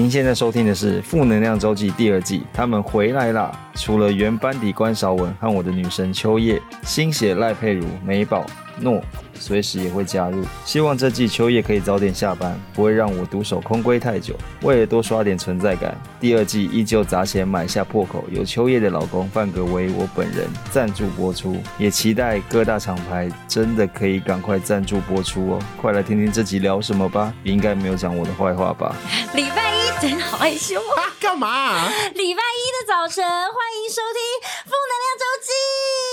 您现在收听的是《负能量周记》第二季，他们回来啦！除了原班底关韶文和我的女神秋叶，新血赖佩如、美宝、诺。随时也会加入，希望这季秋叶可以早点下班，不会让我独守空闺太久。为了多刷点存在感，第二季依旧砸钱买下破口，由秋叶的老公范格为我本人赞助播出，也期待各大厂牌真的可以赶快赞助播出哦！快来听听这集聊什么吧，你应该没有讲我的坏话吧？礼拜一真好害羞啊！干嘛啊？礼拜一的早晨，欢迎收听。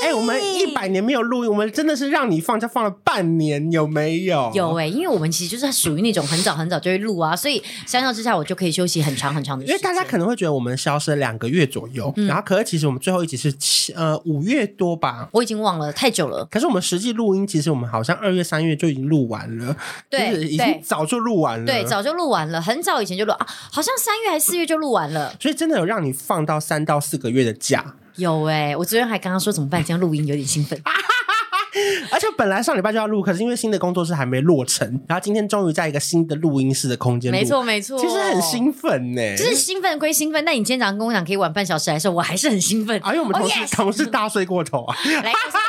哎、欸，我们一百年没有录音，我们真的是让你放假放了半年，有没有？有哎、欸，因为我们其实就是属于那种很早很早就会录啊，所以相较之下，我就可以休息很长很长的时间。因为大家可能会觉得我们消失了两个月左右，嗯、然后可是其实我们最后一集是七呃五月多吧，我已经忘了太久了。可是我们实际录音，其实我们好像二月三月就已经录完了，对，就是已经早就录完了，对，早就录完了，很早以前就录啊，好像三月还是四月就录完了，所以真的有让你放到三到四个月的假。有哎、欸，我昨天还刚刚说怎么办，这样录音有点兴奋。而且本来上礼拜就要录，可是因为新的工作室还没落成，然后今天终于在一个新的录音室的空间。没错没错，其实很兴奋呢。就是兴奋归兴奋，但你今天早上跟我讲可以晚半小时来的时候，我还是很兴奋。哎呦，我们同事、oh! 同事大睡过头啊！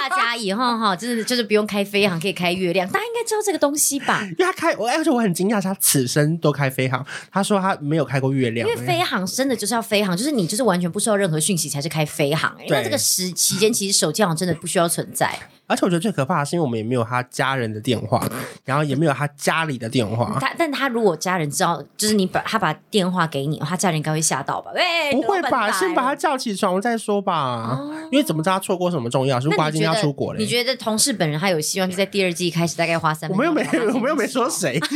大家，以后哈，就是就是不用开飞航，可以开月亮，大家应该知道这个东西吧？因为他开，我而且我很惊讶，他此生都开飞航。他说他没有开过月亮，因为飞航真的就是要飞航，就是你就是完全不收到任何讯息才是开飞航。因为这个时期间，其实手机好像真的不需要存在。而且我觉得最可怕的是，因为我们也没有他家人的电话，然后也没有他家里的电话。他，但他如果家人知道，就是你把他把电话给你，他家人应该会吓到吧？喂，不会吧？先把他叫起床再说吧。哦、因为怎么知道他错过什么重要？如果他今天要出国嘞？你觉得同事本人他有希望就在第二季开始大概花三？我们又没，我们又没说谁。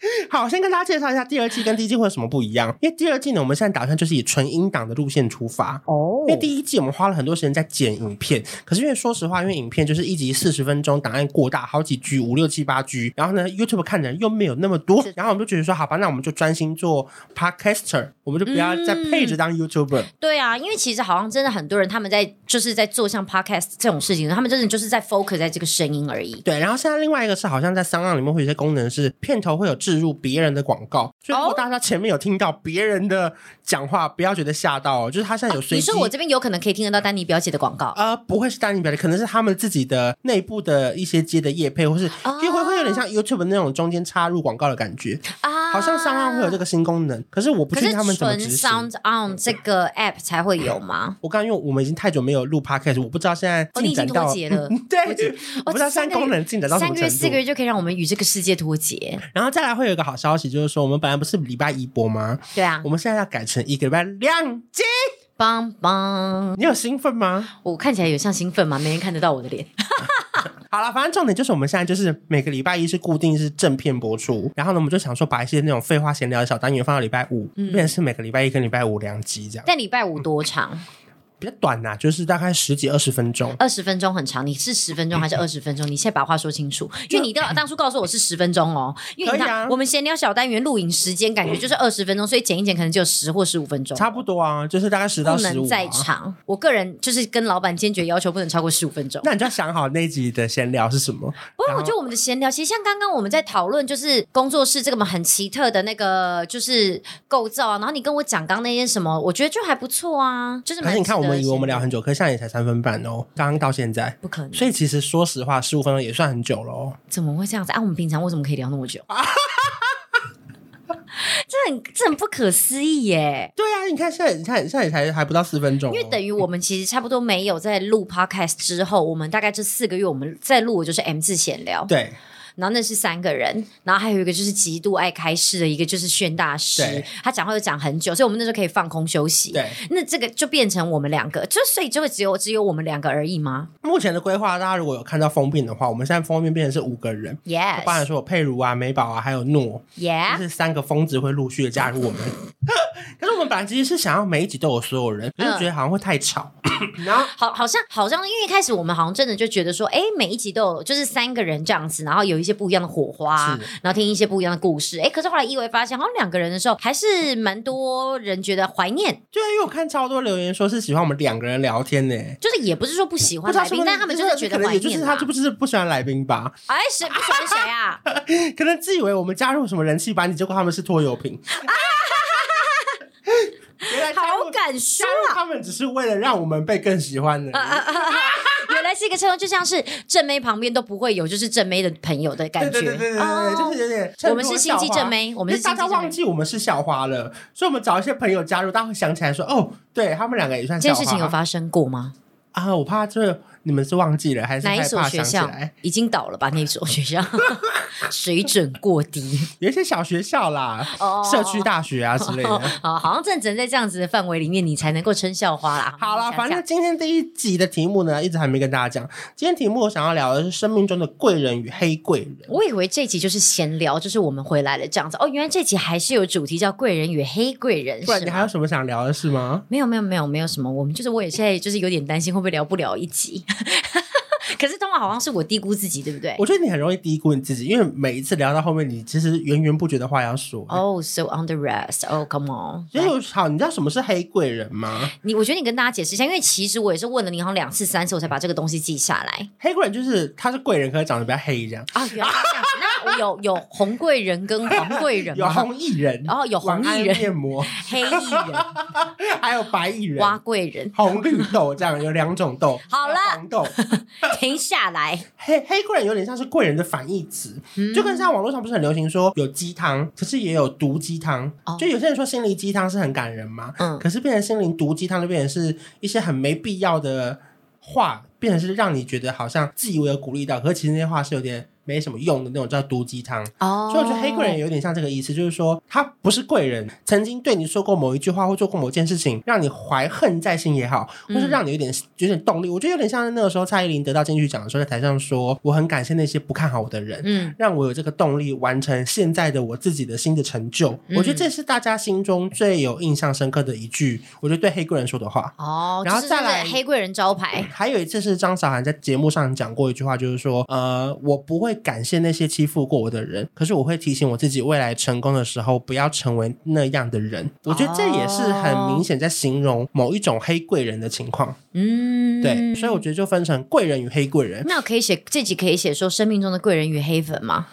好，先跟大家介绍一下第二季跟第一季会有什么不一样。因为第二季呢，我们现在打算就是以纯音档的路线出发哦。因为第一季我们花了很多时间在剪影片，可是因为说实话，因为影片就是一集四十分钟，档案过大，好几 G，五六七八 G，然后呢，YouTube 看的人又没有那么多，然后我们就觉得说，好吧，那我们就专心做 Podcaster，我们就不要再配着当 YouTuber。嗯。对啊，因为其实好像真的很多人他们在就是在做像 Podcast 这种事情，他们真的就是在 focus 在这个声音而已。对，然后现在另外一个是好像在 SoundOn 里面会有一些功能是片头会有置入别人的广告，所以如果大家前面有听到别人的讲话，不要觉得吓到哦，就是他现在有随机、啊。你说我这边有可能可以听得到丹尼表姐的广告？呃，不会是丹尼表姐，可能是他们自己的内部的一些接的业配，或是因为会会有点像 YouTube 那种中间插入广告的感觉啊。好像 SoundOn 会有这个新功能，可是我不确定他们怎么执行。SoundOn 这个 App 才会有吗？我刚刚因为我们已经太久没有录 Podcast，我不知道现在进展到、哦、你脱节了。对，我不知道新功能进展到什么程度。三个月、四个月就可以让我们与这个世界脱节。然后再来会有一个好消息，就是说我们本来不是礼拜一播吗？对啊，我们现在要改成一个礼拜两集。棒棒，你有兴奋吗？我看起来有像兴奋吗？没人看得到我的脸。好了，反正重点就是我们现在就是每个礼拜一是固定是正片播出，然后呢，我们就想说把一些那种废话闲聊的小单元放到礼拜五，嗯、变成是每个礼拜一跟礼拜五两集这样。但礼拜五多长？嗯比较短呐、啊，就是大概十几二十分钟。二十分钟很长，你是十分钟还是二十分钟？你现在把话说清楚，因为你当当初告诉我是十分钟哦。因为你看，啊、我们闲聊小单元录影时间感觉就是二十分钟，所以剪一剪可能只有十或十五分钟。差不多啊，就是大概十到十五、啊。不能再长。我个人就是跟老板坚决要求不能超过十五分钟。那你就要想好那一集的闲聊是什么？不过我觉得我们的闲聊，其实像刚刚我们在讨论，就是工作室这个嘛很奇特的那个就是构造啊。然后你跟我讲刚刚那些什么，我觉得就还不错啊。就是可是你看，我们以为我们聊很久。可现在也才三分半哦，刚刚到现在不可能，所以其实说实话，十五分钟也算很久了哦。怎么会这样子？啊，我们平常为什么可以聊那么久？这很这很不可思议耶！对啊，你看现在，你看现在也才还不到四分钟，哦，因为等于我们其实差不多没有在录 podcast 之后，我们大概这四个月我们在录的就是 M 字闲聊，对。然后那是三个人，然后还有一个就是极度爱开示的一个就是炫大师，他讲话就讲很久，所以我们那时候可以放空休息。对，那这个就变成我们两个，就所以就会只有只有我们两个而已吗？目前的规划，大家如果有看到封面的话，我们现在封面变成是五个人，Yes，包含说有佩如啊、美宝啊，还有诺，Yeah，就是三个疯子会陆续的加入我们。可是我们本来其实是想要每一集都有所有人，可是觉得好像会太吵。然后好，好像好像因为一开始我们好像真的就觉得说，哎，每一集都有就是三个人这样子，然后有一些不一样的火花。啊，然后听一些不一样的故事，哎，可是后来意外发现，好像两个人的时候，还是蛮多人觉得怀念。对啊，因为我看超多留言说是喜欢我们两个人聊天呢，就是也不是说不喜欢来宾，但他们就是觉得怀念。也就是他就不是不喜欢来宾吧？哎，谁不喜欢谁啊？可能自以为我们加入什么人气班底，结果他们是拖油瓶。啊敢说啊！他们只是为了让我们被更喜欢的。原来是一个称呼，就像是正妹旁边都不会有就是正妹的朋友的感觉。对对对对对，哦、就是有点。我们是心机正妹，我们是大家忘记我们是校花了，所以我们找一些朋友加入，大家会想起来说：“哦，对他们两个也算。”这件事情有发生过吗？啊，我怕这。你们是忘记了还是？哪一所学校已经倒了吧？那所学校 水准过低，有一些小学校啦，哦、社区大学啊之类的。哦，好像正正在这样子的范围里面，你才能够称校花啦。好了，反正今天第一集的题目呢，一直还没跟大家讲。今天题目我想要聊的是生命中的贵人与黑贵人。我以为这集就是闲聊，就是我们回来了这样子。哦，原来这集还是有主题叫贵人与黑贵人。不然你还有什么想聊的事吗？没有，没有，没有，没有什么。我们就是我也现在就是有点担心会不会聊不了一集。可是通常好像是我低估自己，对不对？我觉得你很容易低估你自己，因为每一次聊到后面，你其实源源不绝的话要说。哦、oh,，so under rest，哦、oh,，come on。所以好，你知道什么是黑贵人吗？你，我觉得你跟大家解释一下，因为其实我也是问了你好像两次、三次，我才把这个东西记下来。黑贵人就是他是贵人，可是长得比较黑这样啊，原来这样子。那有有红贵人跟黄贵人吗？有红艺人，然后有红艺人面膜，黑艺人，还有白艺人，花贵人，红绿豆这样有两种豆。好了，黄豆，停下来。黑黑贵人有点像是贵人的反义词，嗯，就跟像网络上不是很流行说有鸡汤，可是也有毒鸡汤。哦，就有些人说心灵鸡汤是很感人嘛，嗯，可是变成心灵毒鸡汤就变成是一些很没必要的话，变成是让你觉得好像自以为有鼓励到，可是其实那些话是有点。没什么用的那种叫毒鸡汤，oh. 所以我觉得黑贵人有点像这个意思，就是说他不是贵人，曾经对你说过某一句话或做过某件事情，让你怀恨在心也好，或是让你有点有点动力。我觉得有点像那个时候蔡依林得到金曲奖的时候，在台上说：“我很感谢那些不看好我的人，嗯，让我有这个动力完成现在的我自己的新的成就。嗯”我觉得这是大家心中最有印象深刻的一句，我觉得对黑贵人说的话。哦、oh,，然后再来黑贵人招牌。还有一次是张韶涵在节目上讲过一句话，就是说：“呃，我不会。”感谢那些欺负过我的人，可是我会提醒我自己，未来成功的时候不要成为那样的人。我觉得这也是很明显在形容某一种黑贵人的情况。嗯，对，所以我觉得就分成贵人与黑贵人。那我可以写这集可以写说生命中的贵人与黑粉吗？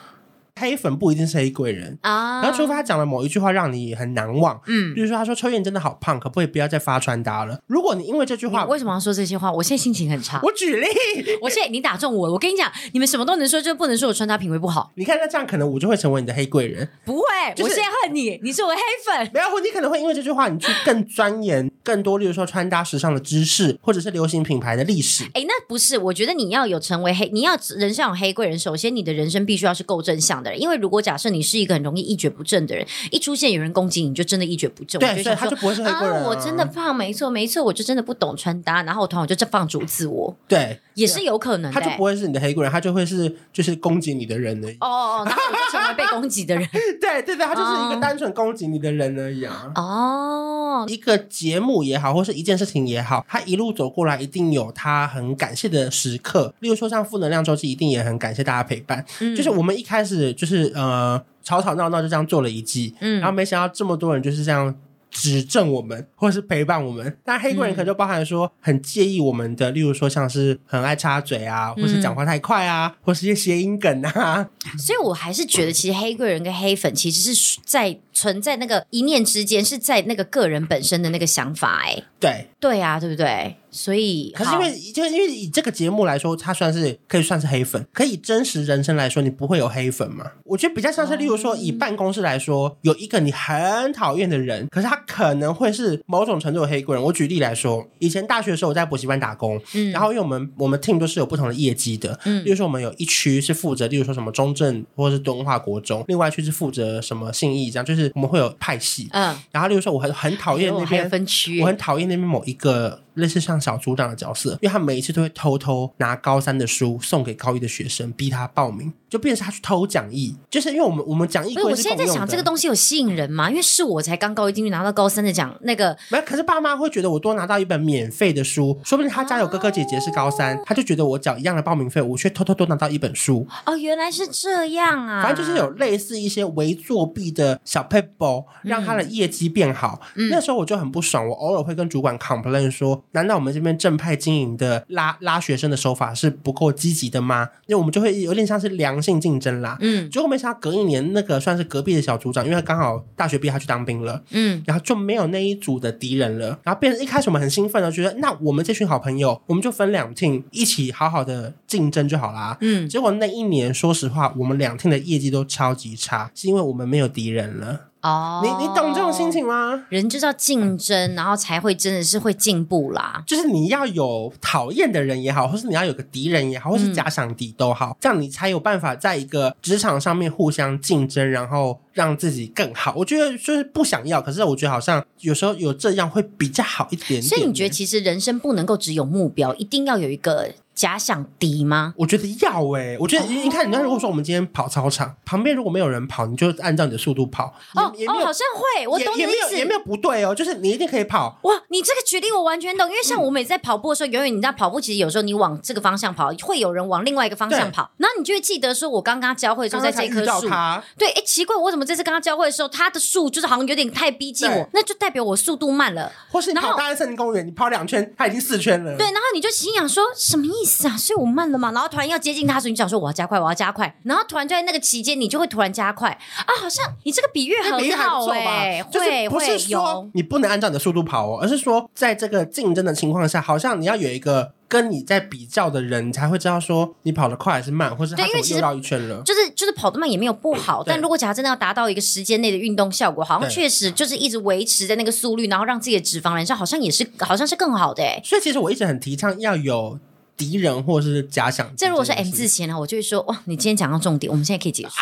黑粉不一定是黑贵人啊，然后除非他讲了某一句话让你很难忘，嗯，比如说他说秋燕真的好胖，可不可以不要再发穿搭了？如果你因为这句话，为什么要说这些话？我现在心情很差。我举例，我现在你打中我了。我跟你讲，你们什么都能说，就不能说我穿搭品味不好。你看那这样，可能我就会成为你的黑贵人。不会，就是、我现在恨你，你是我的黑粉。没有，你可能会因为这句话，你去更钻研更多，例如说穿搭时尚的知识，或者是流行品牌的历史。哎，那不是，我觉得你要有成为黑，你要人生有黑贵人，首先你的人生必须要是够正向的人，因为如果假设。你是一个很容易一蹶不振的人，一出现有人攻击你，你就真的一蹶不振。对，所以他就不会是黑贵人啊。我真的胖，没错没错，我就真的不懂穿搭，然后我突然我就这放逐自我。对，也是有可能的。他就不会是你的黑贵人，他就会是就是攻击你的人而已。哦哦，然后我就成为被攻击的人。对对对，他就是一个单纯攻击你的人而已啊。哦，一个节目也好，或是一件事情也好，他一路走过来，一定有他很感谢的时刻。例如说，像负能量周期，一定也很感谢大家陪伴。嗯，就是我们一开始就是呃。吵吵闹闹就这样做了一季，嗯，然后没想到这么多人就是这样指正我们，或者是陪伴我们。但黑贵人可能就包含说很介意我们的，嗯、例如说像是很爱插嘴啊，或是讲话太快啊，嗯、或是一些谐音梗啊。所以我还是觉得，其实黑贵人跟黑粉其实是在存在那个一念之间，是在那个个人本身的那个想法、欸。哎，对，对啊，对不对？所以，可是因为就因为以这个节目来说，它算是可以算是黑粉。可以真实人生来说，你不会有黑粉吗？我觉得比较像是，例如说以办公室来说，有一个你很讨厌的人，可是他可能会是某种程度的黑贵人。我举例来说，以前大学的时候我在补习班打工，嗯，然后因为我们我们 team 都是有不同的业绩的，嗯，例如说我们有一区是负责，例如说什么中正或者是敦化国中，另外一区是负责什么信义，这样就是我们会有派系，嗯，然后例如说我很很讨厌那边分区，我很讨厌那边某一个。类似像小组长的角色，因为他每一次都会偷偷拿高三的书送给高一的学生，逼他报名，就变成他去偷讲义。就是因为我们我们讲义，不是我现在在想这个东西有吸引人吗？因为是我才刚高一进去拿到高三的奖，那个没有。可是爸妈会觉得我多拿到一本免费的书，说不定他家有哥哥姐姐是高三，他就觉得我缴一样的报名费，我却偷偷多拿到一本书。哦，原来是这样啊！反正就是有类似一些伪作弊的小撇步，让他的业绩变好。嗯、那时候我就很不爽，我偶尔会跟主管 complain 说：难道我们这边正派经营的拉拉学生的手法是不够积极的吗？因为我们就会有点像是良性竞争啦。嗯，结果没想到隔一年，那个算是隔壁的小组长，因为他刚好大学毕业，他去当兵了。嗯，然后就没有那一组的敌人了。然后变成一开始我们很兴奋的，觉得那我们这群好朋友，我们就分两 team 一起好好的竞争就好啦。嗯，结果那一年，说实话，我们两 team 的业绩都超级差，是因为我们没有敌人了。哦，你你懂这种心情吗？人就是要竞争，然后才会真的是会进步啦。就是你要有讨厌的人也好，或是你要有个敌人也好，或是假想敌都好，嗯、这样你才有办法在一个职场上面互相竞争，然后让自己更好。我觉得就是不想要，可是我觉得好像有时候有这样会比较好一点点。所以你觉得其实人生不能够只有目标，一定要有一个。假想敌吗？我觉得要哎、欸，我觉得你看，你看，如果说我们今天跑操场旁边如果没有人跑，你就按照你的速度跑。哦哦，好像会，我懂你意思。也没有也没有不对哦，就是你一定可以跑。哇，你这个举例我完全懂，因为像我每次在跑步的时候，嗯、永远你知道跑步其实有时候你往这个方向跑，会有人往另外一个方向跑，然后你就会记得说，我刚刚交汇的时候在这棵树。对，哎，奇怪，我怎么这次跟他交汇的时候，他的树就是好像有点太逼近我，那就代表我速度慢了。或是你跑大安森林公园，你跑两圈，他已经四圈了。对，然后你就心想说，什么意思啊？所以我慢。了嘛，然后突然要接近他，所以你想说我要加快，我要加快，然后突然就在那个期间，你就会突然加快啊！好像你这个比喻很好哎、欸，会不是说你不能按照你的速度跑哦，而是说在这个竞争的情况下，好像你要有一个跟你在比较的人，你才会知道说你跑得快还是慢，或是他怎么又绕一圈了。就是就是跑得慢也没有不好，但如果假如真的要达到一个时间内的运动效果，好像确实就是一直维持在那个速率，然后让自己的脂肪燃烧，好像也是好像是更好的哎。所以其实我一直很提倡要有。敌人或者是假想，这如果是 M 字形呢，我就会说哇，你今天讲到重点，我们现在可以结束。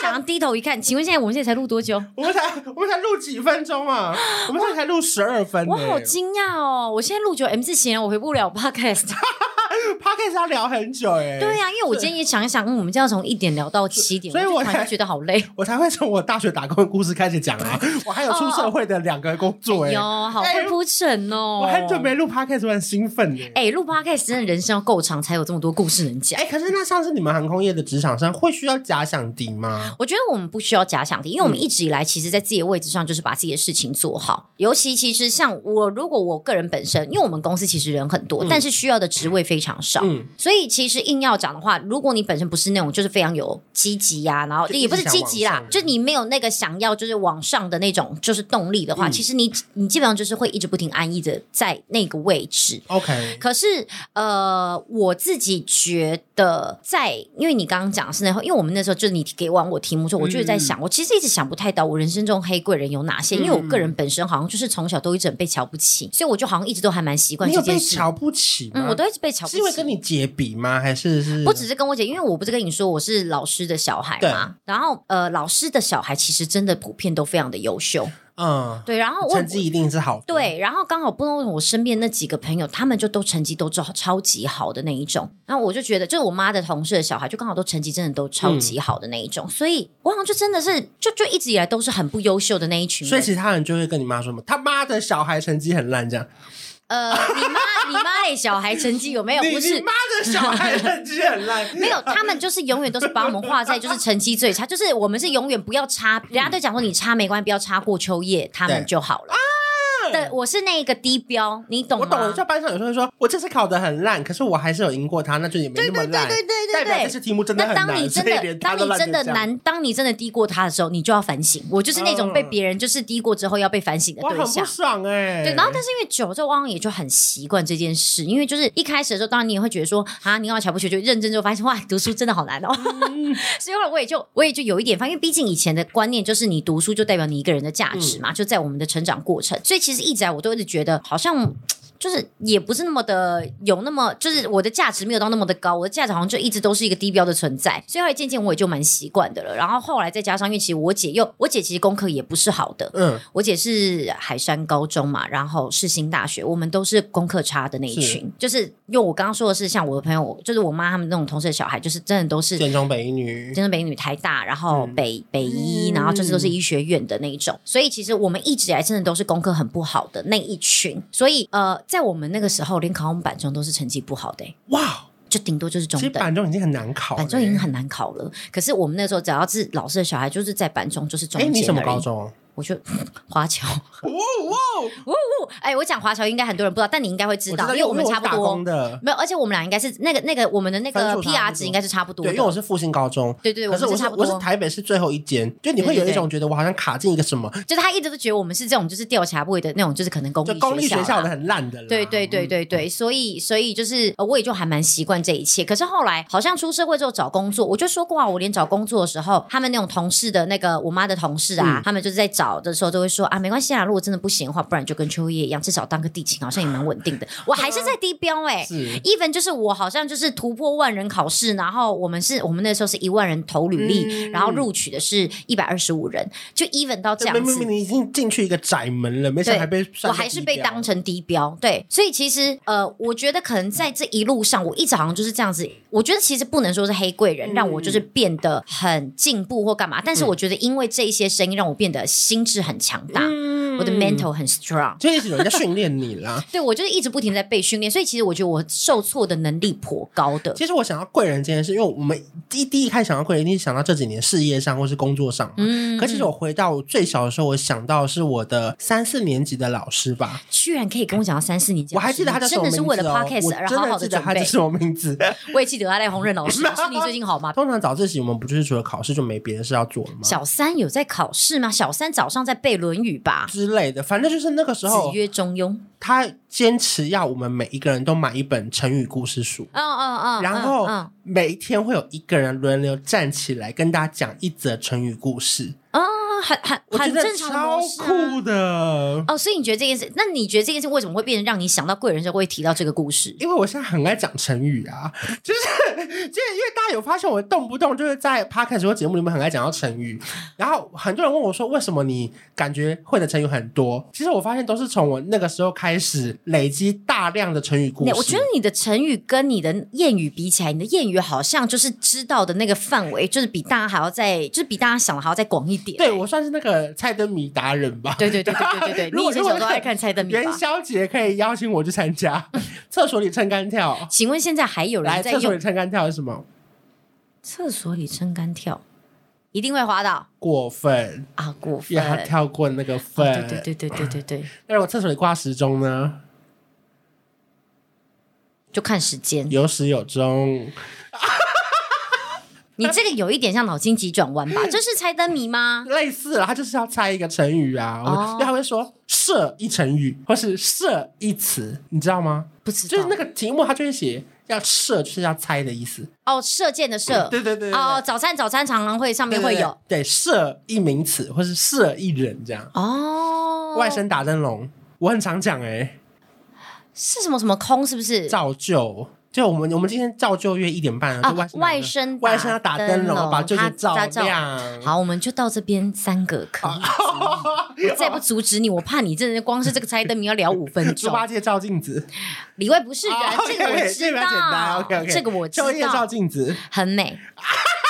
就讲到低头一看，请问现在我们现在才录多久？我们才我们才录几分钟啊？我们现在才录十二分。我好惊讶哦！我现在录久 M 字形，我回不了 Podcast。Podcast 要聊很久哎，对呀、啊，因为我今天也想一想，嗯我们就要从一点聊到七点，所以我才觉得好累。我才会从我大学打工的故事开始讲啊，我还有出社会的两个工作哎，哟，好会铺陈哦。我很久没录 Podcast，我很兴奋哎。哎，录 Podcast 真的人生要够长，才有这么多故事能讲。哎，可是那像是你们航空业的职场上，会需要假想敌吗？我觉得我们不需要假想敌，因为我们一直以来其实，在自己的位置上就是把自己的事情做好。尤其其实像我，如果我个人本身，因为我们公司其实人很多，但是需要的职位非常少，嗯。所以其实硬要讲的话，如果你本身不是那种就是非常有积极呀，然后也不是积极啦，就你没有那个想要就是往上的那种就是动力的话，嗯、其实你你基本上就是会一直不停安逸的在那个位置。OK，可是呃，我自己觉得在，因为你刚刚讲的是那，因为我们那时候就是你给完我题目之后，我就是在想，嗯、我其实一直想不太到我人生中黑贵人有哪些，嗯、因为我个人本身好像就是从小都一直很被瞧不起，所以我就好像一直都还蛮习惯这件事。被瞧不起，嗯，我都一直被瞧不起，是因为跟你姐。比吗？还是是？不只是跟我姐，因为我不是跟你说我是老师的小孩嘛。然后呃，老师的小孩其实真的普遍都非常的优秀。嗯，对。然后成绩一定是好。对，然后刚好不知道为什么我身边那几个朋友，他们就都成绩都超超级好的那一种。然后我就觉得，就是我妈的同事的小孩，就刚好都成绩真的都超级好的那一种。嗯、所以我好像就真的是，就就一直以来都是很不优秀的那一群。所以其他人就会跟你妈说嘛，他妈的小孩成绩很烂，这样。呃，你妈你妈的小孩成绩有没有？不是，你妈的小孩成绩很烂。没有，他们就是永远都是把我们画在就是成绩最差，就是我们是永远不要差，人家都讲说你差没关系，不要差过秋叶，他们就好了。对，我是那个低标，你懂吗？我懂。在班上有时候说，我这次考得很烂，可是我还是有赢过他，那就也没那么烂。对对对对对对，代表这次题目真的很难。那当你真的，当你真的难，当你真的低过他的时候，你就要反省。我就是那种被别人就是低过之后要被反省的对象。我很不爽哎。对，然后但是因为久了之后，汪汪也就很习惯这件事。因为就是一开始的时候，当然你也会觉得说啊，你要瞧不起，就认真之后发现哇，读书真的好难哦。所以后来我也就我也就有一点发现，因为毕竟以前的观念就是你读书就代表你一个人的价值嘛，就在我们的成长过程。所以其实一直来我都一直。觉得好像。就是也不是那么的有那么，就是我的价值没有到那么的高，我的价值好像就一直都是一个低标的存在，所以后来渐渐我也就蛮习惯的了。然后后来再加上，因为其实我姐又我姐其实功课也不是好的，嗯，我姐是海山高中嘛，然后世新大学，我们都是功课差的那一群。是就是因为我刚刚说的是，像我的朋友，就是我妈他们那种同事的小孩，就是真的都是建中北女、建中北女、台大，然后北、嗯、北医，然后就是都是医学院的那一种。所以其实我们一直以来真的都是功课很不好的那一群。所以呃，在我们那个时候。连考我们板中都是成绩不好的，欸，哇！就顶多就是中等。其实板中已经很难考，板中已经很难考了。可是我们那时候只要是老师的小孩，就是在板中就是中。哎，你什么高中？我就 华侨，哇哇哇哇！哎，我讲华侨应该很多人不知道，但你应该会知道，因为我们差不多的。没有，而且我们俩应该是那个那个我们的那个 PR 值应该是差不多。对，因为我是复兴高中，对对，可是我是我是台北是最后一间，就你会有一种觉得我好像卡进一个什么，就是他一直都觉得我们是这种就是吊桥位的那种，就是可能公立公立学校的很烂的。对对对对对，所以所以就是我也就还蛮习惯这一切。可是后来好像出社会之后找工作，我就说过啊，我连找工作的时候，他们那种同事的那个我妈的同事啊，他们就是在找的时候都会说。啊，没关系啊，如果真的不行的话，不然就跟秋叶一样，至少当个地勤，好像也蛮稳定的。我还是在低标哎、，even 就是我好像就是突破万人考试，然后我们是我们那时候是一万人投履历，嗯、然后录取的是一百二十五人，就 even 到这样子。你已经进去一个窄门了，没想到还被我还是被当成低标。对，所以其实呃，我觉得可能在这一路上，我一直好像就是这样子。我觉得其实不能说是黑贵人、嗯、让我就是变得很进步或干嘛，但是我觉得因为这一些声音让我变得心心智很强大。嗯、我的。mental 很 strong，就一直有人在训练你啦。对，我就是一直不停在被训练，所以其实我觉得我受挫的能力颇高的。其实我想到贵人这件事，因为我们第一第一开始想到贵人，一定想到这几年事业上或是工作上。嗯，可其实我回到我最小的时候，我想到是我的三四年级的老师吧。居然可以跟我讲到三四年级，我还记得他叫什么名字哦。真的是为了 podcast 而好好的准备。他叫什么名字？我也记得他赖红任老师。老师，你最近好吗？通常早自习我们不就是除了考试就没别的事要做了吗？小三有在考试吗？小三早上在背《论语》吧之类的，反正就是那个时候。子曰：“中庸。”他坚持要我们每一个人都买一本成语故事书。嗯嗯嗯。然后每一天会有一个人轮流站起来跟大家讲一则成语故事。嗯，很很很正常，超酷的。哦，所以你觉得这件事？那你觉得这件事为什么会变成让你想到贵人就会提到这个故事？因为我现在很爱讲成语啊，就是就是因为大家有发现我动不动就是在 Podcast 或节目里面很爱讲到成语，然后很多人问我说，为什么你感觉会的成语很多？其实我发现都是从我那个时候开始累积大量的成语故事。我觉得你的成语跟你的谚语比起来，你的谚语好像就是知道的那个范围，就是比大家还要再，就是比大家想的还要再广一点。对，我算是那个猜灯谜达人吧。对对对对对对对，你以前小时候爱看猜灯谜。元宵节可以邀请我去参加，厕所里撑杆跳。请问现在还有人在厕所里撑杆跳是什么？厕所里撑杆跳，一定会滑倒。过分啊！过分，要跳过那个分。对对对对对对对。那如果厕所里挂时钟呢？就看时间，有始有终。你这个有一点像脑筋急转弯吧？这是猜灯谜吗？类似了，他就是要猜一个成语啊。哦，他会说射一成语，或是射一词，你知道吗？不知道，就是那个题目，他就会写要射，就是要猜的意思。哦，射箭的射，对对对。哦，早餐早餐常常会上面会有，对，射一名词，或是射一人这样。哦，外甥打灯笼，我很常讲哎，是什么什么空，是不是？造就。就我们我们今天照旧约一点半啊，外甥外甥要打灯笼，把舅舅照亮。好，我们就到这边三个可以，再不阻止你，我怕你真的光是这个猜灯谜要聊五分钟。猪八戒照镜子，里外不是人，这个我知道。这个我知道。秋叶照镜子，很美。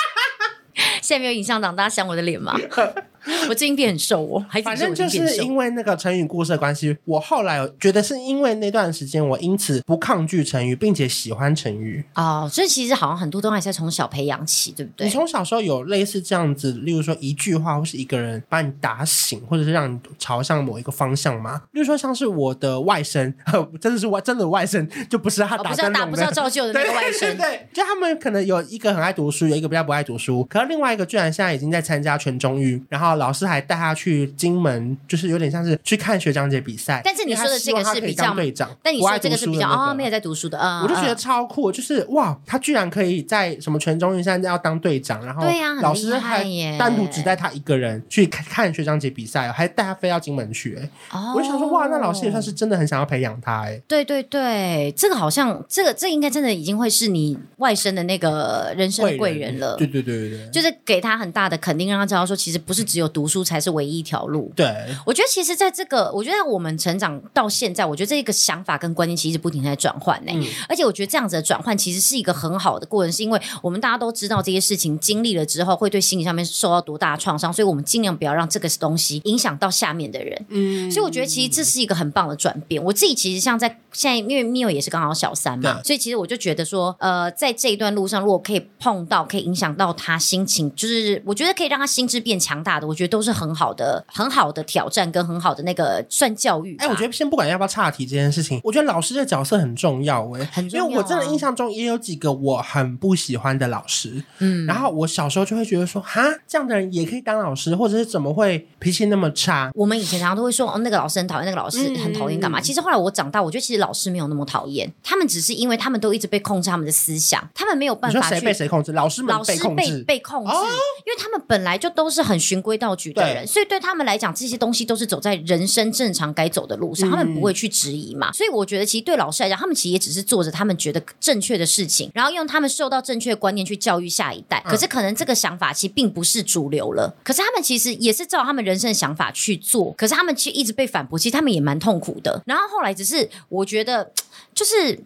现在没有影像党，大家想我的脸吗？我最近变很瘦哦，还反正就是因为那个成语故事的关系，我后来觉得是因为那段时间，我因此不抗拒成语，并且喜欢成语哦。所以其实好像很多东西是从小培养起，对不对？你从小时候有类似这样子，例如说一句话，或是一个人把你打醒，或者是让你朝向某一个方向吗？例如说像是我的外甥，真的是外真的外甥，就不是他打打，不是要照旧的那个外甥。对，对，对，就他们可能有一个很爱读书，有一个比较不爱读书，可是另外一个居然现在已经在参加全中运，然后。老师还带他去金门，就是有点像是去看学长姐比赛。但是你说的这个是比较队长，但你说这个是比较哦，没有在读书的。嗯，我就觉得超酷，就是哇，他居然可以在什么全中运山要当队长，然后对呀，老师还单独只带他一个人去看学长姐比赛，还带他飞到金门去。哦，我就想说哇，那老师也算是真的很想要培养他哎。对对对，这个好像这个这应该真的已经会是你外甥的那个人生的贵人了。对对对对对，就是给他很大的肯定，让他知道说其实不是只有。有读书才是唯一一条路。对，我觉得其实在这个，我觉得我们成长到现在，我觉得这个想法跟观念其实不停在转换呢。嗯、而且我觉得这样子的转换其实是一个很好的过程，是因为我们大家都知道这些事情经历了之后会对心理上面受到多大的创伤，所以我们尽量不要让这个东西影响到下面的人。嗯，所以我觉得其实这是一个很棒的转变。我自己其实像在现在，因为 Mio 也是刚好小三嘛，所以其实我就觉得说，呃，在这一段路上，如果可以碰到，可以影响到他心情，就是我觉得可以让他心智变强大的，我觉得都是很好的、很好的挑战跟很好的那个算教育。哎，我觉得先不管要不要岔题这件事情，我觉得老师的角色很重要哎，很重要啊，因为我真的印象中也有几个我很不喜欢的老师，嗯，然后我小时候就会觉得说，哈，这样的人也可以当老师，或者是怎么会脾气那么差？我们以前常常都会说，哦，那个老师很讨厌，那个老师很讨厌干嘛？嗯，其实后来我长大，我觉得其实老师没有那么讨厌，他们只是因为他们都一直被控制他们的思想，他们没有办法去。谁被谁控制？老师们被控制。被被控制，哦，因为他们本来就都是很循规蹈矩的人，所以对他们来讲，这些东西都是走在人生正常该走的路上，嗯，他们不会去质疑嘛。所以我觉得，其实对老师来讲，他们其实也只是做着他们觉得正确的事情，然后用他们受到正确的观念去教育下一代。可是可能这个想法其实并不是主流了。可是他们其实也是照他们人生的想法去做，可是他们其实一直被反驳，其实他们也蛮痛苦的。然后后来只是我觉得，就是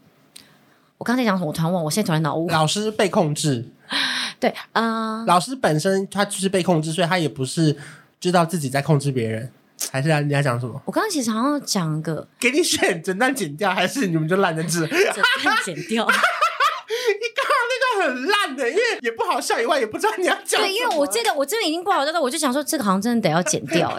我刚才讲什么，我突然忘，我现在突然脑雾。老师被控制。对啊，呃、老师本身他就是被控制，所以他也不是知道自己在控制别人，还是你要讲什么？我刚刚其实好像讲个，给你选，整段剪掉，还是你们就烂的字，整段剪掉。你刚刚那个很烂的，因为也不好笑以外，也不知道你要讲。对，因为我这个我真的已经不好笑了，我就想说这个好像真的得要剪掉。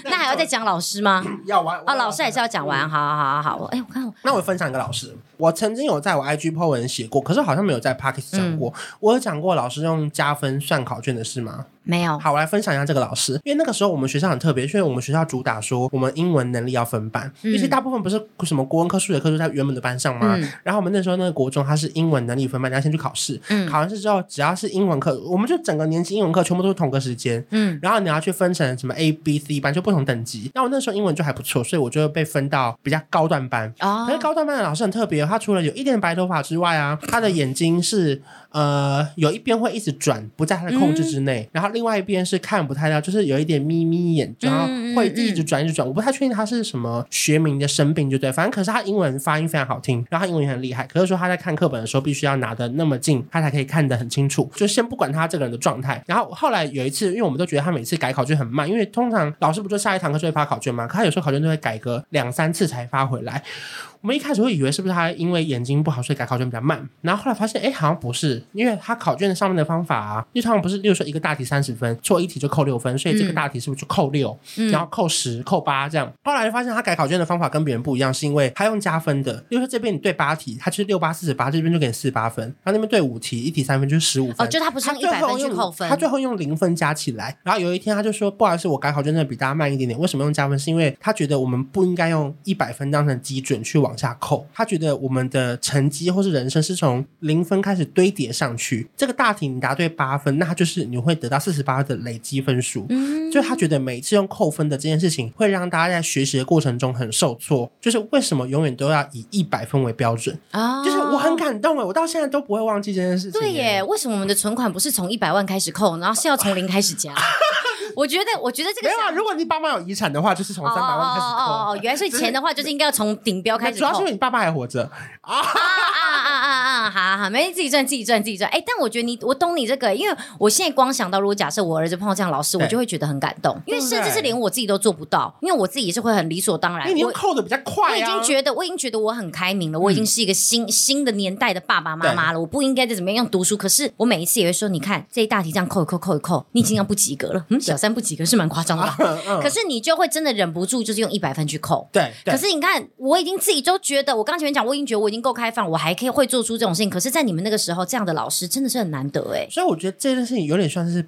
那还要再讲老师吗？要完啊，老师还是要讲完。好好好好，哎，我看我，那我分享一个老师。我曾经有在我 IG po 文写过，可是好像没有在 Podcast 讲过。嗯、我有讲过老师用加分算考卷的事吗？没有。好，我来分享一下这个老师，因为那个时候我们学校很特别，因为我们学校主打说我们英文能力要分班，因为、嗯、大部分不是什么国文科、数学科都在原本的班上吗？嗯、然后我们那时候那个国中它是英文能力分班，你要先去考试，嗯、考完试之后只要是英文课，我们就整个年级英文课全部都是同个时间，嗯，然后你要去分成什么 A、B、C 班，就不同等级。那我那时候英文就还不错，所以我就被分到比较高段班。哦，可是高段班的老师很特别，他除了有一点白头发之外啊，他的眼睛是呃有一边会一直转，不在他的控制之内，嗯、然后另外一边是看不太到，就是有一点眯眯眼，然后会一直转一直转。我不太确定他是什么学名的生病，就对，反正可是他英文发音非常好听，然后他英文也很厉害。可是说他在看课本的时候，必须要拿的那么近，他才可以看得很清楚。就先不管他这个人的状态，然后后来有一次，因为我们都觉得他每次改考卷很慢，因为通常老师不就下一堂课就会发考卷吗？可他有时候考卷都会改个两三次才发回来。我们一开始会以为是不是他因为眼睛不好，所以改考卷比较慢。然后后来发现，哎，好像不是，因为他考卷上面的方法啊，因为通常不是，例如说一个大题三十分，错一题就扣六分，所以这个大题是不是就扣六、嗯，然后扣十、扣八这样？后来就发现他改考卷的方法跟别人不一样，是因为他用加分的。例如说这边你对八题，他就是六八四十八，这边就给你四十八分。然后那边对五题，一题三分就是十五分。哦，就他不是用一百分去扣分，他最后用零分加起来。然后有一天他就说，不好意思，我改考卷真的比大家慢一点点。为什么用加分？是因为他觉得我们不应该用一百分当成基准去往下扣。他。觉得我们的成绩或是人生是从零分开始堆叠上去。这个大题你答对八分，那他就是你会得到四十八的累积分数。嗯，就他觉得每次用扣分的这件事情，会让大家在学习的过程中很受挫。就是为什么永远都要以一百分为标准啊？就是我很感动哎，我到现在都不会忘记这件事情。对耶，为什么我们的存款不是从一百万开始扣，然后是要从零开始加？我觉得，我觉得这个没有啊。如果你爸妈有遗产的话，就是从三百万开始扣。哦哦哦，原来是钱的话，就是应该要从顶标开始扣。主要是因为你爸爸还活着啊啊啊！好好好，没自己赚自己赚自己赚。哎，但我觉得你，我懂你这个，因为我现在光想到，如果假设我儿子碰到这样老师，我就会觉得很感动，因为甚至是连我自己都做不到，因为我自己也是会很理所当然。因为你扣的比较快，我已经觉得，我已经觉得我很开明了，我已经是一个新新的年代的爸爸妈妈了，我不应该再怎么样读书。可是我每一次也会说，你看这一大题这样扣一扣扣一扣，你已经要不及格了。嗯，小三不及格是蛮夸张的吧？可是你就会真的忍不住，就是用一百分去扣。对。可是你看，我已经自己都觉得，我刚前面讲，我已经觉得我已经够开放，我还可以会做出这种事情。可是，在你们那个时候，这样的老师真的是很难得哎。所以我觉得这件事情有点算是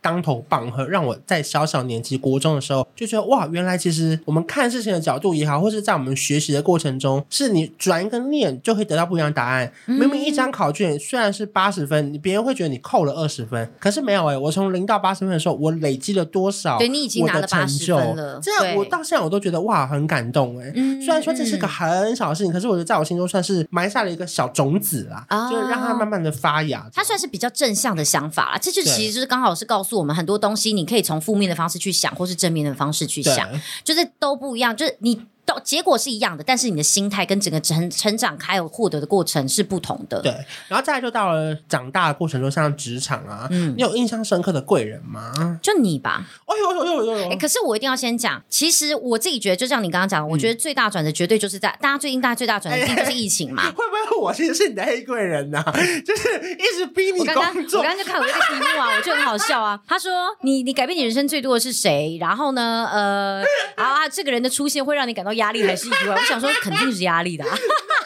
当头棒喝，让我在小小年纪国中的时候就觉得哇，原来其实我们看事情的角度也好，或是在我们学习的过程中，是你转一个念就可以得到不一样的答案。明明一张考卷虽然是八十分，你别人会觉得你扣了二十分，可是没有哎，我从零到八十分的时候，我累积了多少？对，你已经拿了八十分了。这样我到现在我都觉得哇，很感动哎。虽然说这是个很小的事情，可是我觉得在我心中算是埋下了一个小种子啦。哦，就是让它慢慢的发芽。它算是比较正向的想法啦，这就其实就是刚好是告诉我们很多东西，你可以从负面的方式去想，或是正面的方式去想，就是都不一样，就是你。到结果是一样的，但是你的心态跟整个成成长还有获得的过程是不同的。对，然后再来就到了长大的过程中，像职场啊，嗯，你有印象深刻的贵人吗？就你吧。哎呦呦呦呦呦！哎，可是我一定要先讲，其实我自己觉得，就像你刚刚讲的，我觉得最大转折绝对就是在、嗯、大家最近大家最大转折一定就是疫情嘛。会不会我其实是你的黑贵人呐、啊？就是一直逼你工作。我刚刚，我刚刚就看我这个题目啊，我觉得很好笑啊。他说你你改变你人生最多的是谁？然后呢，呃，啊，这个人的出现会让你感到压力还是意外？我想说，肯定是压力的、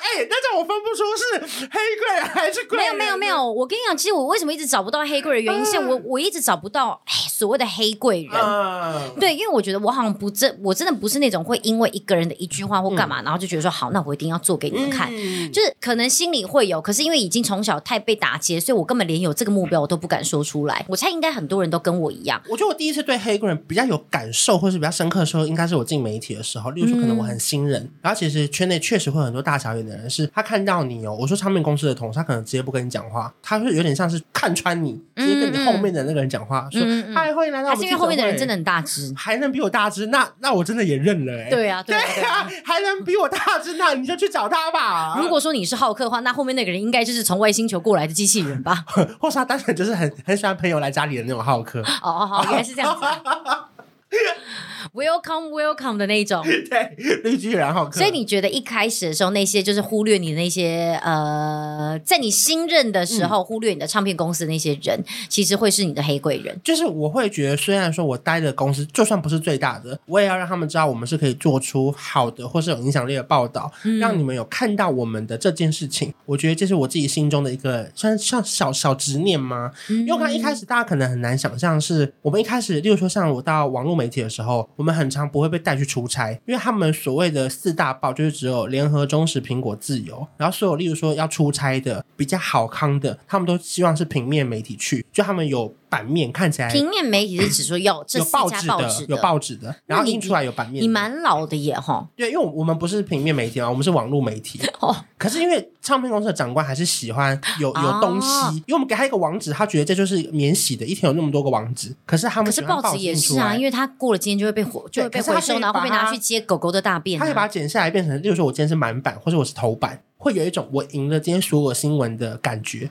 哎、欸，但是我分不出是黑贵人还是贵人。没有没有没有，我跟你讲，其实我为什么一直找不到黑贵人，原因是我我一直找不到所谓的黑贵人。嗯、对，因为我觉得我好像不真，我真的不是那种会因为一个人的一句话或干嘛，嗯、然后就觉得说好，那我一定要做给你们看。嗯、就是可能心里会有，可是因为已经从小太被打击，所以我根本连有这个目标我都不敢说出来。我猜应该很多人都跟我一样。我觉得我第一次对黑贵人比较有感受，或是比较深刻的时候，应该是我进媒体的时候。例如说，可能我很新人。嗯然后其实圈内确实会有很多大小眼的人，是他看到你哦，我说唱片公司的同事，他可能直接不跟你讲话，他是有点像是看穿你，直接跟你后面的那个人讲话，嗯嗯说嗨，欢迎来到我们。还是因为后面的人真的很大只，还能比我大只，那那我真的也认了哎。对啊，对啊，对啊，还能比我大只，那你就去找他吧。如果说你是浩克的话，那后面那个人应该就是从外星球过来的机器人吧，或是他单纯就是很很喜欢朋友来家里的那种浩克。哦，哦，原来是这样子。Welcome, welcome 的那一种，对，绿巨人好。所以你觉得一开始的时候，那些就是忽略你的那些呃，在你新任的时候、嗯、忽略你的唱片公司的那些人，其实会是你的黑贵人。就是我会觉得，虽然说我待的公司就算不是最大的，我也要让他们知道我们是可以做出好的或是有影响力的报道，嗯、让你们有看到我们的这件事情。我觉得这是我自己心中的一个算像小小执念吗？嗯、因为我看一开始大家可能很难想象，是我们一开始，例如说像我到网络媒体的时候。我们很常不会被带去出差，因为他们所谓的四大报就是只有联合、忠实、苹果、自由，然后所有例如说要出差的比较好康的，他们都希望是平面媒体去，就他们有。版面看起来，平面媒体是指说有这四家报纸的，有报纸的，然后印出来有版面。你蛮老的耶哈。对，因为我们不是平面媒体嘛，我们是网络媒体。哦。可是因为唱片公司的长官还是喜欢有有东西，因为我们给他一个网址，他觉得这就是免洗的，一天有那么多个网址。可是他们可是报纸也是啊，因为他过了今天就会被火就会被回收，然后会被拿去接狗狗的大便。他可以把它剪下来变成，例如说我今天是满版，或者我是头版，会有一种我赢了今天所有新闻的感觉。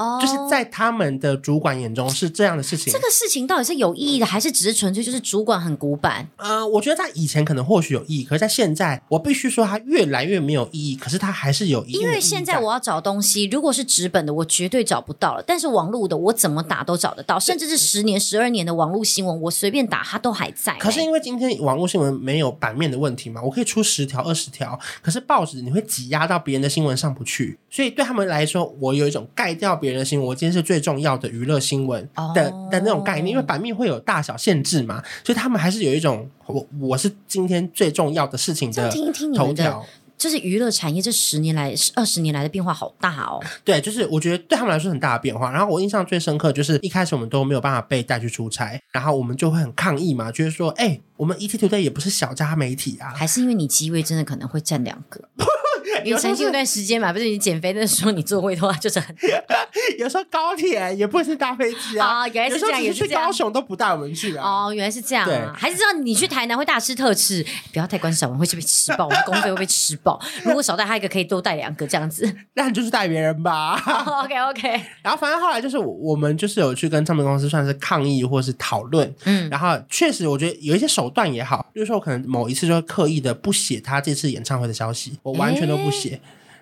Oh, 就是在他们的主管眼中是这样的事情。这个事情到底是有意义的，还是只是纯粹就是主管很古板？呃，我觉得在以前可能或许有意义，可是在现在，我必须说它越来越没有意义。可是它还是有意义。因为现在我要找东西，如果是纸本的，我绝对找不到了。但是网络的，我怎么打都找得到，甚至是十年、十二年的网络新闻，我随便打它都还在。可是因为今天网络新闻没有版面的问题嘛，我可以出十条、二十条。可是报纸你会挤压到别人的新闻上不去，所以对他们来说，我有一种盖掉别人的新闻。我今天是。最重要的娱乐新闻的、oh. 的那种概念，因为版面会有大小限制嘛，所以他们还是有一种我我是今天最重要的事情的头条。就是娱乐产业这十年来、二十年来的变化好大哦。对，就是我觉得对他们来说很大的变化。然后我印象最深刻就是一开始我们都没有办法被带去出差，然后我们就会很抗议嘛，就是说，哎、欸，我们 ETtoday 也不是小家媒体啊，还是因为你机位真的可能会占两个。你曾经有段时间嘛，不是你减肥的时候，你座位的话就是很。有时候高铁也不是搭飞机啊。哦，原来是这样，也是去高雄都不带我们去啊。哦，原来是这样啊。对还是知道你去台南会大吃特吃，不要太关小文会被吃爆，我们公费会被吃爆。如果少带他一个，可以多带两个这样子。那你就是带别人吧。哦、OK OK。然后反正后来就是我们就是有去跟唱片公司算是抗议或是讨论。嗯。然后确实我觉得有一些手段也好，比如说我可能某一次就刻意的不写他这次演唱会的消息，我完全都不写。欸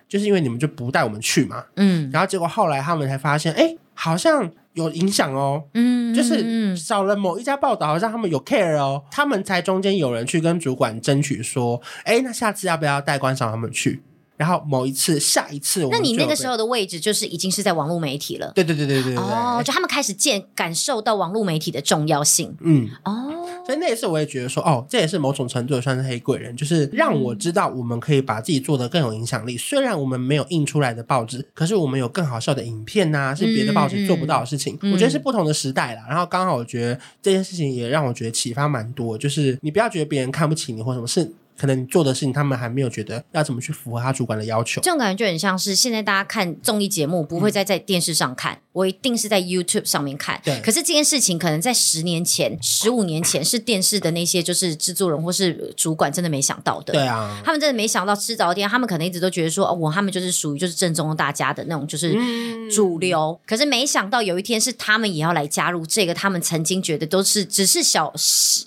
就是因为你们就不带我们去嘛，嗯，然后结果后来他们才发现，哎，好像有影响哦，嗯，就是少了某一家报道，好像他们有 care 哦，他们才中间有人去跟主管争取说，哎，那下次要不要带观赏他们去？然后某一次，下一次，那你那个时候的位置就是已经是在网络媒体了，对对对对对对，哦，就他们开始见感受到网络媒体的重要性，嗯，哦。所以那一次我也觉得说，哦，这也是某种程度也算是黑贵人，就是让我知道我们可以把自己做得更有影响力。虽然我们没有印出来的报纸，可是我们有更好笑的影片呐、啊，是别的报纸做不到的事情。嗯、我觉得是不同的时代啦。然后刚好我觉得这件事情也让我觉得启发蛮多，就是你不要觉得别人看不起你或什么，是可能你做的事情他们还没有觉得要怎么去符合他主管的要求。这种感觉就很像是现在大家看综艺节目不会再在电视上看，嗯、我一定是在 YouTube 上面看。对。可是这件事情可能在十年前、十五年前是电视的那些就是制作人或是主管真的没想到的。对啊。他们真的没想到吃早点，他们可能一直都觉得说哦，我他们就是属于就是正宗大家的那种就是主流。嗯、可是没想到有一天是他们也要来加入这个，他们曾经觉得都是只是小，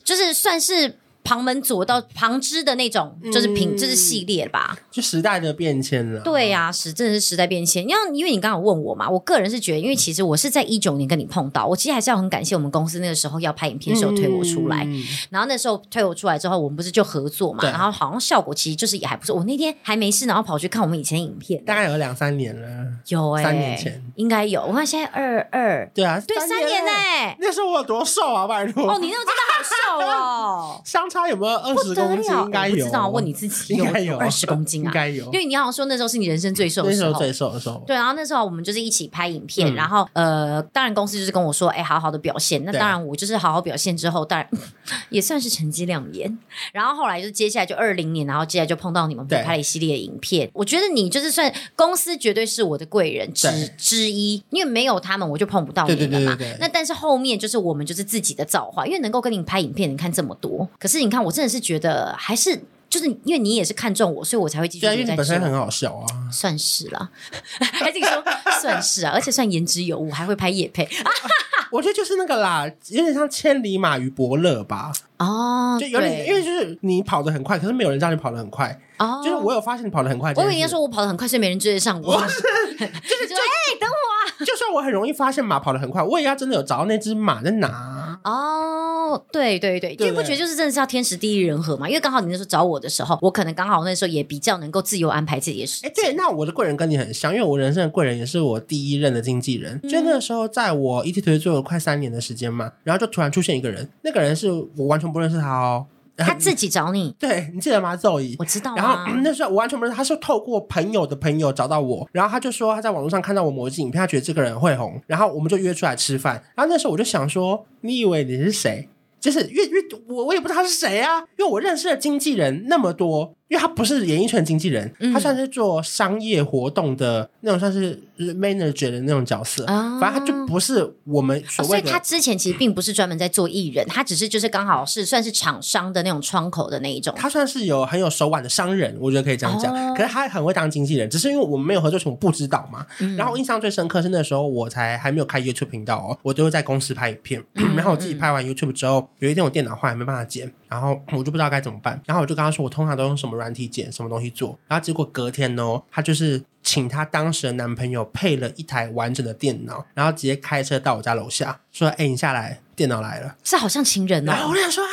就是算是。旁门左道、旁支的那种，就是品，就、嗯、是系列吧。就时代的变迁了。对呀、啊，时真的是时代变迁。因为因为你刚刚问我嘛，我个人是觉得，因为其实我是在一九年跟你碰到，我其实还是要很感谢我们公司那个时候要拍影片的时候推我出来。嗯、然后那时候推我出来之后，我们不是就合作嘛？然后好像效果其实就是也还不错。我那天还没事，然后跑去看我们以前影片，大概有两三年了。有哎、欸，三年前应该有。我看现在二二，对啊，对三年呢、欸。那时候我有多瘦啊，拜托。哦，你那时候真的好瘦哦，相差有没有二十公斤？应该有，不知道问你自己，应该有二十公斤啊，应该有。因为你好像说那时候是你人生最瘦的时候，最瘦的时候。对，然后那时候我们就是一起拍影片，嗯、然后呃，当然公司就是跟我说，哎，好好的表现。那当然我就是好好表现之后，当然 也算是成绩亮眼。然后后来就接下来就二零年，然后接下来就碰到你们拍了一系列的影片。我觉得你就是算公司绝对是我的贵人之之一，因为没有他们我就碰不到你们嘛。那但是后面就是我们就是自己的造化，因为能够跟你拍影片，你看这么多。可是你看，我真的是觉得还是。就是因为你也是看中我，所以我才会继续在。因为你本身很好笑啊，算是啦，还是你说算是啊，而且算言之有物，还会拍夜配。我觉得就是那个啦，有点像千里马与伯乐吧。哦，就有点，因为就是你跑得很快，可是没有人知道你跑得很快。哦，就是我有发现你跑得很快。我以为你要说我跑得很快，所以没人追得上我。就是就哎，等我啊！就算我很容易发现马跑得很快，我也要真的有找到那只马在哪。哦，对对对，因为不觉得就是真的是要天时地利人和嘛？因为刚好你那时候找我的时候，我可能刚好那时候也比较能够自由安排自己的事情。哎，对，那我的贵人跟你很像，因为我人生的贵人也是我第一任的经纪人。嗯、就那个时候，在我 ET Today 做了快三年的时间嘛，然后就突然出现一个人，那个人是我完全不认识他哦。他自己找你，对，你记得吗？Zoe，我知道。然后那时候我完全不知道，他是透过朋友的朋友找到我，然后他就说他在网络上看到我某一支影片，他觉得这个人会红，然后我们就约出来吃饭。然后那时候我就想说，你以为你是谁？就是因为因为我我也不知道他是谁啊，因为我认识的经纪人那么多。因为他不是演艺圈经纪人，嗯、他算是做商业活动的那种，算是 manager 的那种角色。啊、反正他就不是我们所谓的、哦。所以他之前其实并不是专门在做艺人，他只是就是刚好是算是厂商的那种窗口的那一种。他算是有很有手腕的商人，我觉得可以这样讲。哦、可是他很会当经纪人，只是因为我们没有合作，我不知道嘛。嗯、然后印象最深刻是那时候我才还没有开 YouTube 频道哦，我都会在公司拍影片。嗯、然后我自己拍完 YouTube 之后，有一天我电脑坏，没办法剪，然后我就不知道该怎么办。然后我就跟他说，我通常都用什么软体剪，什么东西。做，然后结果隔天呢，他就是请她当时的男朋友配了一台完整的电脑，然后直接开车到我家楼下，说：“哎，你下来，电脑来了。”是好像情人哦。然后我想说：“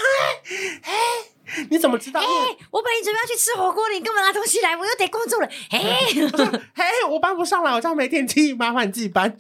哎哎，你怎么知道？哎，我本来准备要去吃火锅，你干嘛拿东西来？我又得工作了。哎，我说：哎，我搬不上来，我家没电梯，麻烦你自己搬。”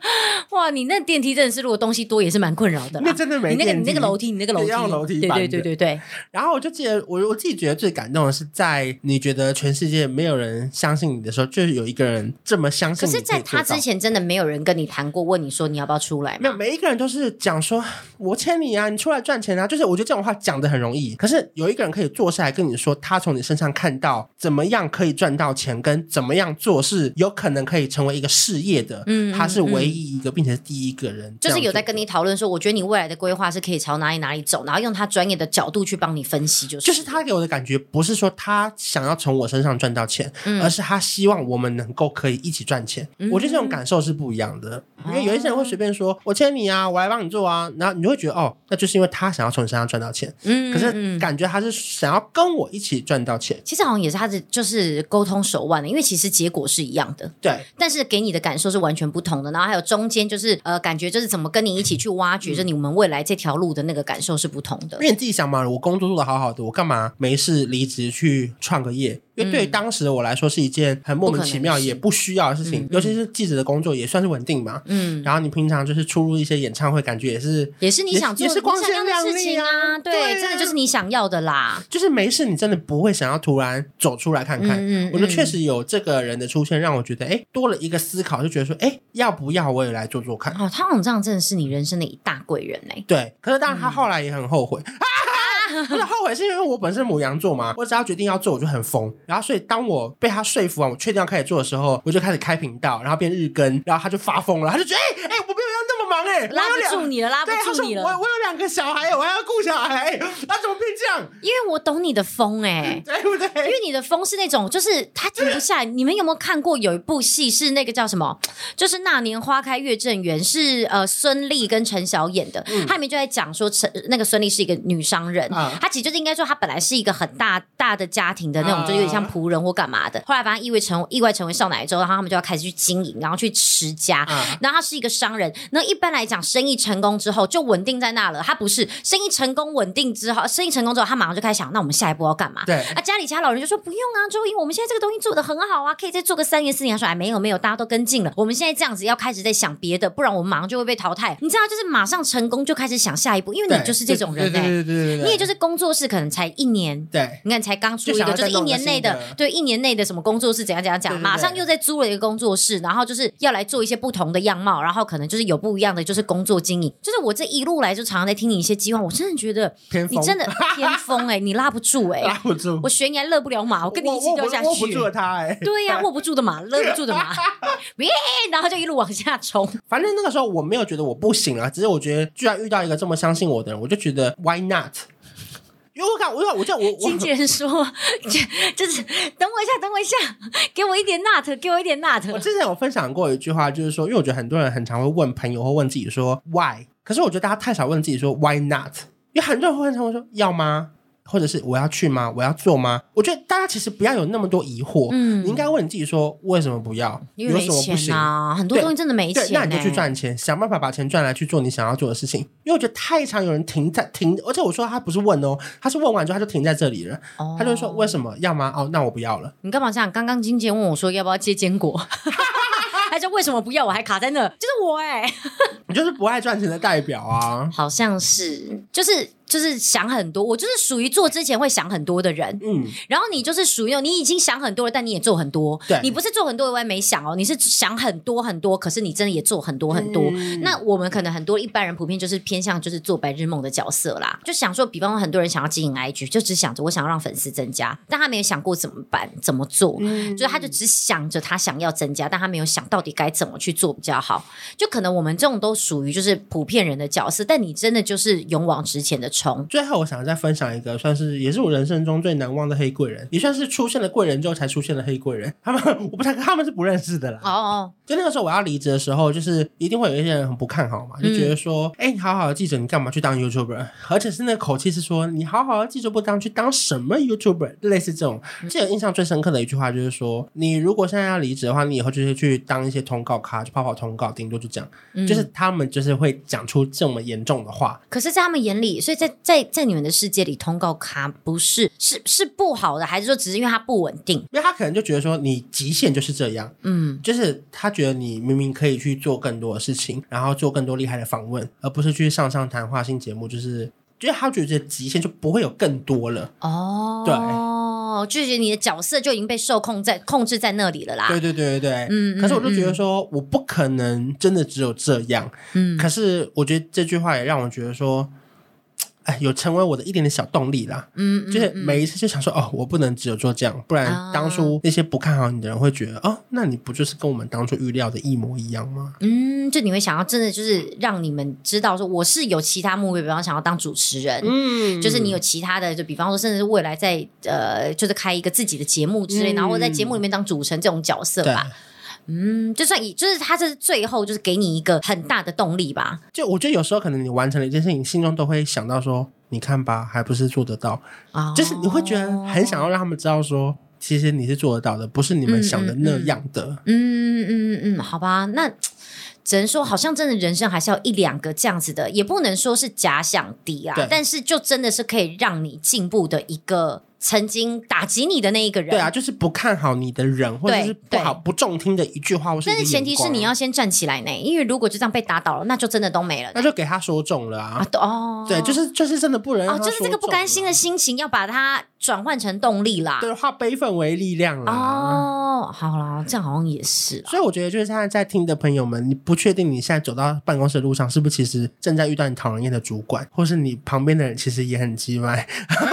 哇，你那电梯真的是，如果东西多也是蛮困扰的。那真的没。你那个你那个楼梯，你那个楼梯，要楼梯。对对对对对。然后我就记得，我我自己觉得最感动的是，在你觉得全世界没有人相信你的时候，就是有一个人这么相信你。可是，在他之前，真的没有人跟你谈过，问你说你要不要出来？没有，每一个人都是讲说，我签你啊，你出来赚钱啊。就是我觉得这种话讲的很容易，可是有一个人可以坐下来跟你说，他从你身上看到怎么样可以赚到钱，跟怎么样做是有可能可以成为一个事业的。嗯，他是唯一一个。并且是第一个人，就是有在跟你讨论说，我觉得你未来的规划是可以朝哪里哪里走，然后用他专业的角度去帮你分析，就是就是他给我的感觉不是说他想要从我身上赚到钱，嗯、而是他希望我们能够可以一起赚钱。嗯、我觉得这种感受是不一样的，嗯、因为有一些人会随便说，我签你啊，我来帮你做啊，然后你就会觉得哦，那就是因为他想要从你身上赚到钱，嗯，可是感觉他是想要跟我一起赚到钱。其实好像也是他的就是沟通手腕的，因为其实结果是一样的，对，但是给你的感受是完全不同的。然后还有中间。就是呃，感觉就是怎么跟你一起去挖掘着你们未来这条路的那个感受是不同的。因为你自己想嘛，我工作做的好好的，我干嘛没事离职去创个业？因为对当时的我来说是一件很莫名其妙也不需要的事情，尤其是记者的工作也算是稳定嘛。嗯，然后你平常就是出入一些演唱会，感觉也是也是你想做，也是光鲜亮丽啊。对，真的就是你想要的啦。就是没事，你真的不会想要突然走出来看看。嗯，我觉得确实有这个人的出现，让我觉得哎，多了一个思考，就觉得说哎，要不要我也来做做看？哦，他好像这样真的是你人生的一大贵人哎。对，可是当然他后来也很后悔。我的后悔，是因为我本身母羊座嘛，我只要决定要做，我就很疯。然后所以当我被他说服完，我确定要开始做的时候，我就开始开频道，然后变日更，然后他就发疯了，他就觉得哎哎、忙哎、欸，拉不住你了，拉不住你了。我我有两个小孩，我还要顾小孩，那怎么变这样？因为我懂你的风哎、欸，对不对？因为你的风是那种，就是他停不下来。你们有没有看过有一部戏是那个叫什么？就是那年花开月正圆，是呃孙俪跟陈晓演的。嗯，他里面就在讲说，陈那个孙俪是一个女商人，嗯，她其实就是应该说她本来是一个很大大的家庭的那种，嗯，就有点像仆人或干嘛的。后来反正意外成意外成为少奶之后，然后他们就要开始去经营，然后去持家。嗯，然后他是一个商人，那一般来讲，生意成功之后就稳定在那了。他不是生意成功稳定之后，生意成功之后，他马上就开始想，那我们下一步要干嘛？对，啊，家里其他老人就说不用啊，就因为我们现在这个东西做的很好啊，可以再做个三年四年。他说哎，没有没有，大家都跟进了，我们现在这样子要开始在想别的，不然我们马上就会被淘汰。你知道，就是马上成功就开始想下一步，因为你就是这种人哎、欸，对对对对对对，你也就是工作室可能才一年，对，你看才刚出一个，就是一年内的，对，一年内的什么工作室怎样怎样讲，对对对，马上又在租了一个工作室，然后就是要来做一些不同的样貌，然后可能就是有不一样的就是工作经营。就是我这一路来就常常在听你一些计划，我真的觉得你真的 偏锋哎、欸，你拉不住哎、欸，拉不住，我悬崖勒不了马，我跟你一起掉下去，握不住了他哎、欸，对呀、啊，握不住的马，勒不住的马，然后就一路往下冲。反正那个时候我没有觉得我不行啊，只是我觉得居然遇到一个这么相信我的人，我就觉得 Why not？因为我看，我我叫我经纪人说，就 是等我一下，等我一下，给我一点 nut，给我一点 nut。我之前有分享过一句话，就是说，因为我觉得很多人很常会问朋友或问自己说 Why，可是我觉得大家太少问自己说 Why not？因为很多人会很常会说要吗？或者是我要去吗？我要做吗？我觉得大家其实不要有那么多疑惑，嗯，你应该问你自己说为什么不要？因为没钱啊？很多东西真的没钱，那你就去赚钱，想办法把钱赚来去做你想要做的事情。因为我觉得太常有人停在停，而且我说他不是问哦，他是问完之后他就停在这里了，哦、他就说为什么要吗？哦，那我不要了。你干嘛这样？刚刚金姐问我说要不要接坚果，他说为什么不要？我还卡在那，就是我哎、欸，你就是不爱赚钱的代表啊，好像是，就是。就是想很多，我就是属于做之前会想很多的人，嗯，然后你就是属于你已经想很多了，但你也做很多，对，你不是做很多我也没想哦，你是想很多很多，可是你真的也做很多很多。嗯、那我们可能很多一般人普遍就是偏向就是做白日梦的角色啦，就想说，比方说很多人想要经营 IG，就只想着我想要让粉丝增加，但他没有想过怎么办怎么做，嗯，就是他就只想着他想要增加，但他没有想到底该怎么去做比较好。就可能我们这种都属于就是普遍人的角色，但你真的就是勇往直前的冲。最后我想。再分享一个，算是也是我人生中最难忘的黑贵人，也算是出现了贵人之后才出现了黑贵人。他们我不太，他们是不认识的啦。哦哦，就那个时候我要离职的时候，就是一定会有一些人很不看好嘛，就觉得说，哎、嗯，你好好的记者，你干嘛去当 YouTuber？而且是那口气是说，你好好的记者不当，去当什么 YouTuber？类似这种。记得印象最深刻的一句话就是说，你如果现在要离职的话，你以后就是去当一些通告咖，去跑跑通告，顶多就这样。嗯、就是他们就是会讲出这么严重的话。可是，在他们眼里，所以在在在你们的。世界里通告卡不是是是不好的，还是说只是因为它不稳定？因为他可能就觉得说你极限就是这样，嗯，就是他觉得你明明可以去做更多的事情，然后做更多厉害的访问，而不是去上上谈话性节目，就是就是他觉得这极限就不会有更多了。哦，对，就觉得你的角色就已经被受控在控制在那里了啦。对对对对对，嗯。可是我就觉得说，我不可能真的只有这样。嗯。可是我觉得这句话也让我觉得说。哎，有成为我的一点点小动力啦。嗯，嗯，就是每一次就想说，哦，我不能只有做这样，不然当初那些不看好你的人会觉得，哦，那你不就是跟我们当初预料的一模一样吗？嗯，就你会想要真的就是让你们知道说，我是有其他目标，比方想要当主持人，嗯，就是你有其他的，就比方说，甚至是未来在呃，就是开一个自己的节目之类，嗯、然后在节目里面当主持人这种角色吧。嗯，就算以就是他这是最后就是给你一个很大的动力吧。就我觉得有时候可能你完成了一件事情，心中都会想到说，你看吧，还不是做得到。哦，就是你会觉得很想要让他们知道说，其实你是做得到的，不是你们想的那样的。嗯嗯嗯嗯，嗯，好吧，那只能说好像真的人生还是要一两个这样子的，也不能说是假想敌啊，但是就真的是可以让你进步的一个。曾经打击你的那一个人，对啊，就是不看好你的人，或者是不好不中听的一句话，或是，但是前提是你要先站起来呢，因为如果就这样被打倒了，那就真的都没了。那就给他说中了啊！啊哦，对，就是就是真的不能哦，就是这个不甘心的心情要把它转换成动力啦，对，化悲愤为力量啦。哦，哦，好啦，这样好像也是。所以我觉得，就是现在在听的朋友们，你不确定你现在走到办公室的路上，是不是其实正在遇到你讨人厌的主管，或是你旁边的人其实也很鸡歪。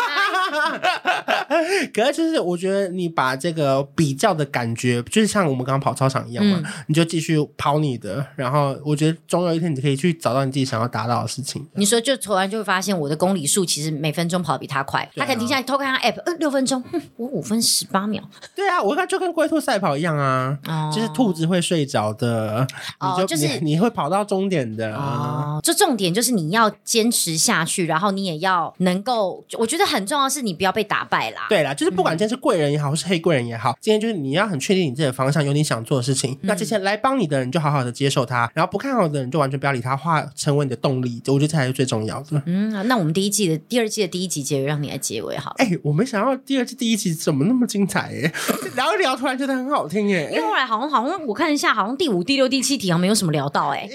可是就是，我觉得你把这个比较的感觉，就是像我们刚刚跑操场一样嘛，嗯、你就继续跑你的。然后我觉得总有一天你可以去找到你自己想要达到的事情。你说，就突然就会发现我的公里数其实每分钟跑得比他快。啊、他可能停下来偷看他 app，呃，六分钟，我五分十八秒。对啊，我看就跟龟兔赛跑一样啊，哦、就是兔子会睡着的，你就、哦、就是你，你会跑到终点的。哦，就重点就是你要坚持下去，然后你也要能够，我觉得很重要的是你不要被打败啦。对啦，就是不管今天是贵人也好，或是黑贵人也好，今天就是你要很确定你自己的方向，有你想做的事情。嗯、那这些来帮你的人就好好的接受他，然后不看好的人就完全不要理他，化成为你的动力。我觉得这才是最重要的。嗯，那我们第一季的第二季的第一集结尾，让你来结尾好了。哎、欸，我没想到第二季第一集怎么那么精彩哎，聊一聊突然觉得很好听哎。因为后来好像好像我看一下，好像第五、第六、第七题好像没有什么聊到哎。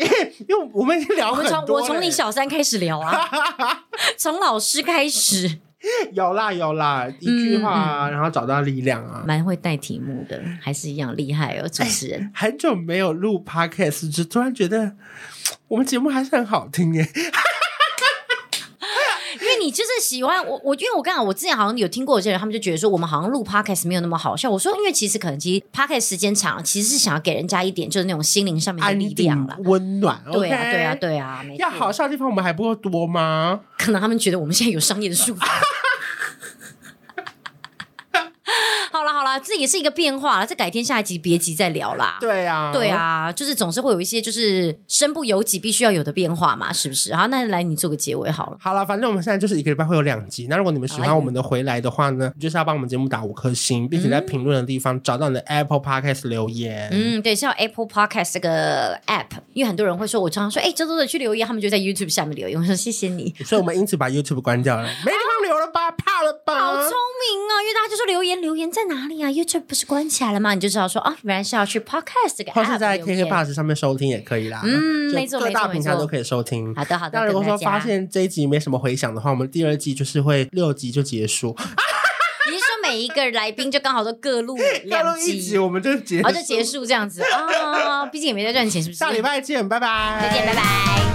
因为我们已经聊很多了。我从你小三开始聊啊，从老师开始。有啦有啦，一句话、啊，嗯、然后找到力量啊，蛮会带题目的，还是一样厉害哦，主持人。欸、很久没有录 podcast，就突然觉得 我们节目还是很好听耶。你就是喜欢我，我因为我刚好我之前好像有听过有些人，他们就觉得说我们好像录 podcast 没有那么好笑。我说，因为其实可能其实 podcast 时间长，其实是想要给人家一点就是那种心灵上面的力量了，温暖。对啊，对啊，对啊，要好笑的地方我们还不够多吗？可能他们觉得我们现在有商业的束缚。好了好了，这也是一个变化了。这改天下一集别急再聊啦。对啊，对啊，就是总是会有一些就是身不由己必须要有的变化嘛，是不是？好，那来你做个结尾好了。好了，反正我们现在就是一个礼拜会有两集。那如果你们喜欢我们的回来的话呢，就是要帮我们节目打五颗星，并且在评论的地方找到你的 Apple Podcast 留言。嗯，对，是要 Apple Podcast 这个 App，因为很多人会说，我常常说，哎，周周的去留言，他们就在 YouTube 下面留言。我说谢谢你，所以我们因此把 YouTube 关掉了，没地方留了吧？怕了吧？好聪明啊！因为大家就说留言留言在哪里啊？YouTube 不是关起来了吗？你就知道说啊，原来是要去 Podcast 这个或是在 k k b o s 上面收听也可以啦。嗯，没错，各大平台都可以收听。好的，好的。那如果说发现这一集没什么回响的话，我们第二季就是会六集就结束。你是说每一个来宾就刚好都各录两集，集我们就结，哦，就结束这样子啊？毕竟也没在赚钱，是不是？下礼拜见，拜拜。再见，拜拜。